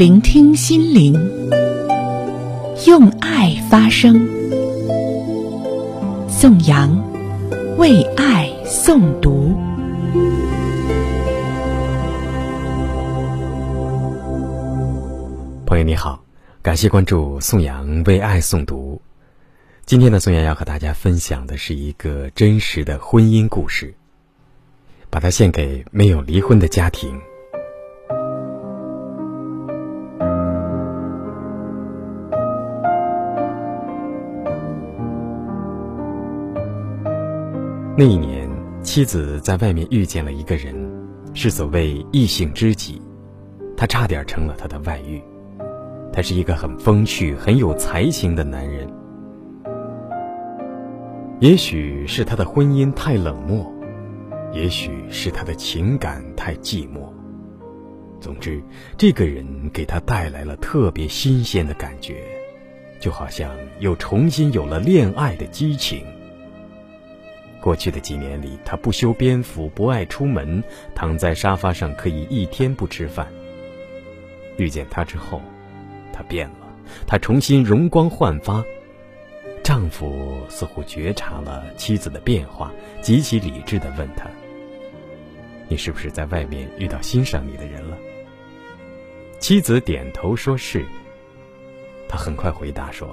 聆听心灵，用爱发声。宋阳为爱诵读。朋友你好，感谢关注宋阳为爱诵读。今天呢，宋阳要和大家分享的是一个真实的婚姻故事，把它献给没有离婚的家庭。那一年，妻子在外面遇见了一个人，是所谓异性知己，他差点成了他的外遇。他是一个很风趣、很有才情的男人。也许是他的婚姻太冷漠，也许是他的情感太寂寞。总之，这个人给他带来了特别新鲜的感觉，就好像又重新有了恋爱的激情。过去的几年里，他不修边幅，不爱出门，躺在沙发上可以一天不吃饭。遇见他之后，他变了，他重新容光焕发。丈夫似乎觉察了妻子的变化，极其理智地问他：“你是不是在外面遇到欣赏你的人了？”妻子点头说是。他很快回答说：“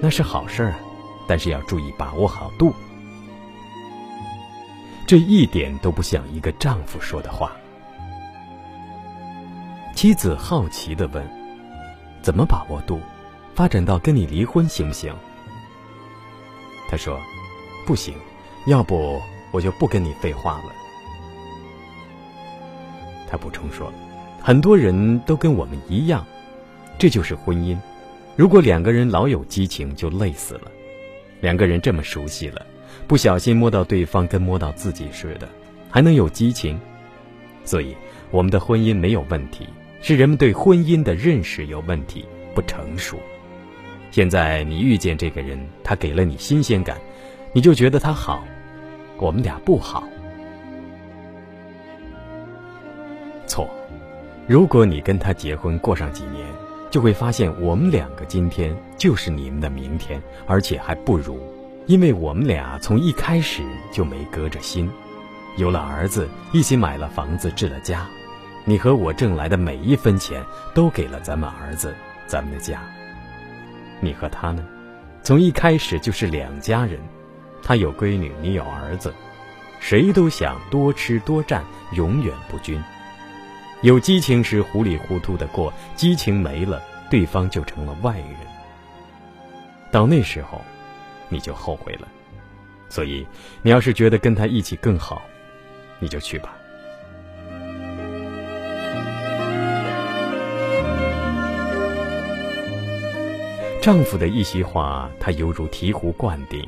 那是好事儿啊，但是要注意把握好度。”这一点都不像一个丈夫说的话。妻子好奇的问：“怎么把握度？发展到跟你离婚行不行？”他说：“不行，要不我就不跟你废话了。”他补充说：“很多人都跟我们一样，这就是婚姻。如果两个人老有激情，就累死了。两个人这么熟悉了。”不小心摸到对方，跟摸到自己似的，还能有激情？所以我们的婚姻没有问题，是人们对婚姻的认识有问题，不成熟。现在你遇见这个人，他给了你新鲜感，你就觉得他好，我们俩不好。错，如果你跟他结婚过上几年，就会发现我们两个今天就是你们的明天，而且还不如。因为我们俩从一开始就没隔着心，有了儿子，一起买了房子，置了家。你和我挣来的每一分钱都给了咱们儿子，咱们的家。你和他呢，从一开始就是两家人，他有闺女，你有儿子，谁都想多吃多占，永远不均。有激情时糊里糊涂的过，激情没了，对方就成了外人。到那时候。你就后悔了，所以你要是觉得跟他一起更好，你就去吧。丈夫的一席话，她犹如醍醐灌顶。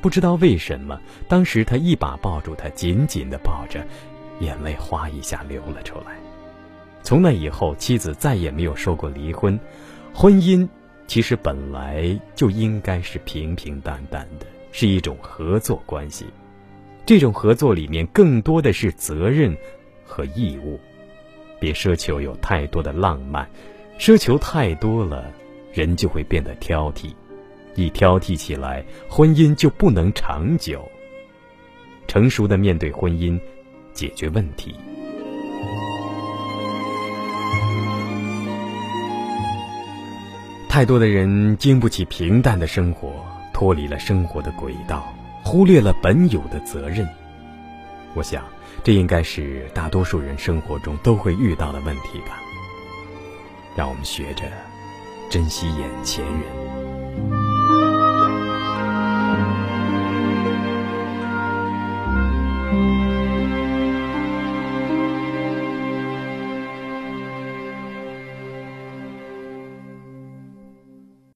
不知道为什么，当时他一把抱住她，紧紧的抱着，眼泪哗一下流了出来。从那以后，妻子再也没有说过离婚，婚姻。其实本来就应该是平平淡淡的，是一种合作关系。这种合作里面更多的是责任和义务。别奢求有太多的浪漫，奢求太多了，人就会变得挑剔。一挑剔起来，婚姻就不能长久。成熟的面对婚姻，解决问题。太多的人经不起平淡的生活，脱离了生活的轨道，忽略了本有的责任。我想，这应该是大多数人生活中都会遇到的问题吧。让我们学着珍惜眼前人。